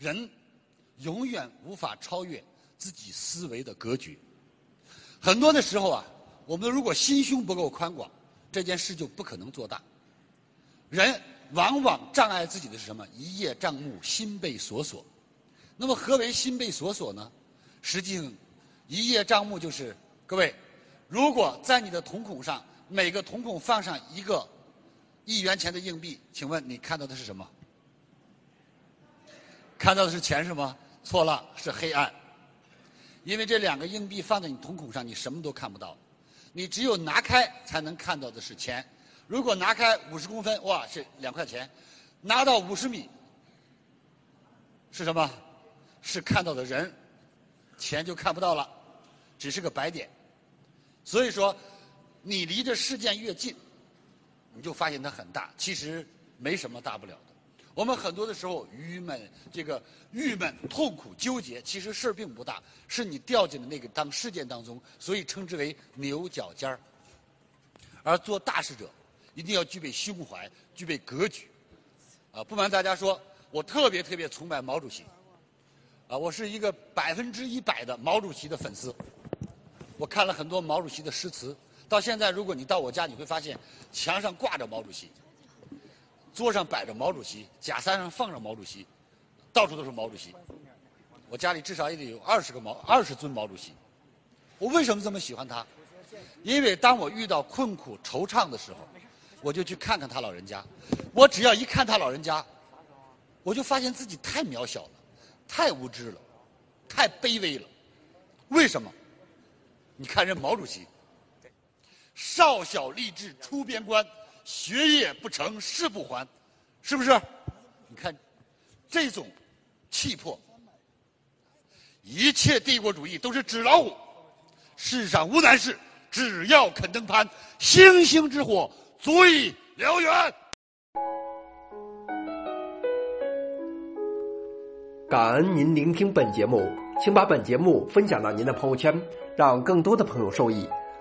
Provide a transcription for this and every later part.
人永远无法超越自己思维的格局。很多的时候啊，我们如果心胸不够宽广，这件事就不可能做大。人往往障碍自己的是什么？一叶障目，心被锁锁。那么何为心被锁锁呢？实际上，一叶障目就是各位，如果在你的瞳孔上每个瞳孔放上一个一元钱的硬币，请问你看到的是什么？看到的是钱是吗？错了，是黑暗。因为这两个硬币放在你瞳孔上，你什么都看不到。你只有拿开才能看到的是钱。如果拿开五十公分，哇，是两块钱；拿到五十米，是什么？是看到的人，钱就看不到了，只是个白点。所以说，你离这事件越近，你就发现它很大，其实没什么大不了。我们很多的时候郁闷、这个郁闷、痛苦、纠结，其实事儿并不大，是你掉进了那个当事件当中，所以称之为牛角尖儿。而做大事者，一定要具备胸怀，具备格局。啊，不瞒大家说，我特别特别崇拜毛主席。啊，我是一个百分之一百的毛主席的粉丝。我看了很多毛主席的诗词，到现在，如果你到我家，你会发现墙上挂着毛主席。桌上摆着毛主席，假山上放着毛主席，到处都是毛主席。我家里至少也得有二十个毛二十尊毛主席。我为什么这么喜欢他？因为当我遇到困苦惆怅的时候，我就去看看他老人家。我只要一看他老人家，我就发现自己太渺小了，太无知了，太卑微了。为什么？你看人毛主席，少小立志出边关。学业不成誓不还，是不是？你看这种气魄，一切帝国主义都是纸老虎。世上无难事，只要肯登攀。星星之火足以燎原。感恩您聆听本节目，请把本节目分享到您的朋友圈，让更多的朋友受益。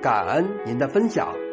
感恩您的分享。